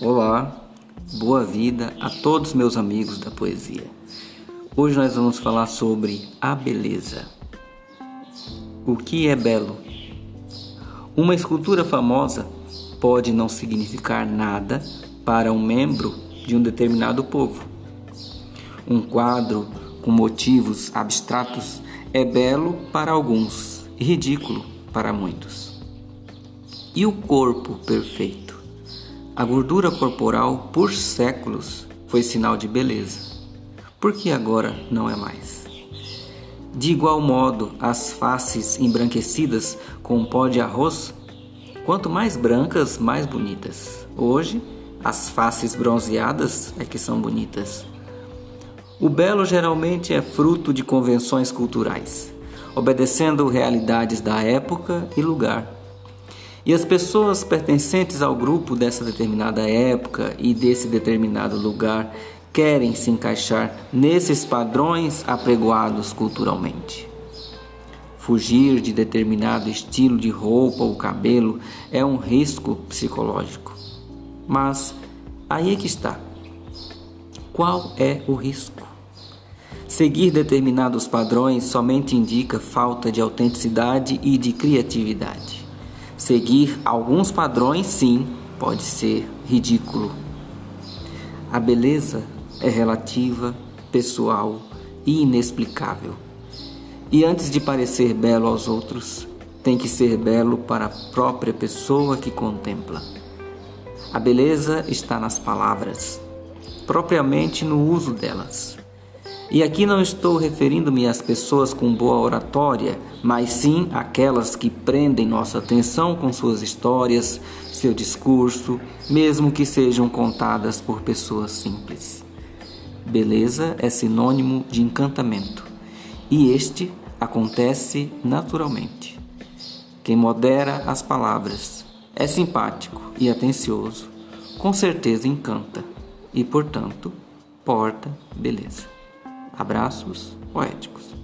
Olá, boa vida a todos meus amigos da poesia. Hoje nós vamos falar sobre a beleza. O que é belo? Uma escultura famosa pode não significar nada para um membro de um determinado povo. Um quadro com motivos abstratos é belo para alguns e ridículo para muitos. E o corpo perfeito? A gordura corporal, por séculos, foi sinal de beleza. Por que agora não é mais? De igual modo, as faces embranquecidas com pó de arroz, quanto mais brancas, mais bonitas. Hoje, as faces bronzeadas é que são bonitas. O belo geralmente é fruto de convenções culturais, obedecendo realidades da época e lugar. E as pessoas pertencentes ao grupo dessa determinada época e desse determinado lugar querem se encaixar nesses padrões apregoados culturalmente. Fugir de determinado estilo de roupa ou cabelo é um risco psicológico. Mas aí é que está. Qual é o risco? Seguir determinados padrões somente indica falta de autenticidade e de criatividade. Seguir alguns padrões, sim, pode ser ridículo. A beleza é relativa, pessoal e inexplicável. E antes de parecer belo aos outros, tem que ser belo para a própria pessoa que contempla. A beleza está nas palavras, propriamente no uso delas. E aqui não estou referindo-me às pessoas com boa oratória, mas sim àquelas que prendem nossa atenção com suas histórias, seu discurso, mesmo que sejam contadas por pessoas simples. Beleza é sinônimo de encantamento, e este acontece naturalmente. Quem modera as palavras é simpático e atencioso, com certeza encanta e, portanto, porta beleza. Abraços poéticos.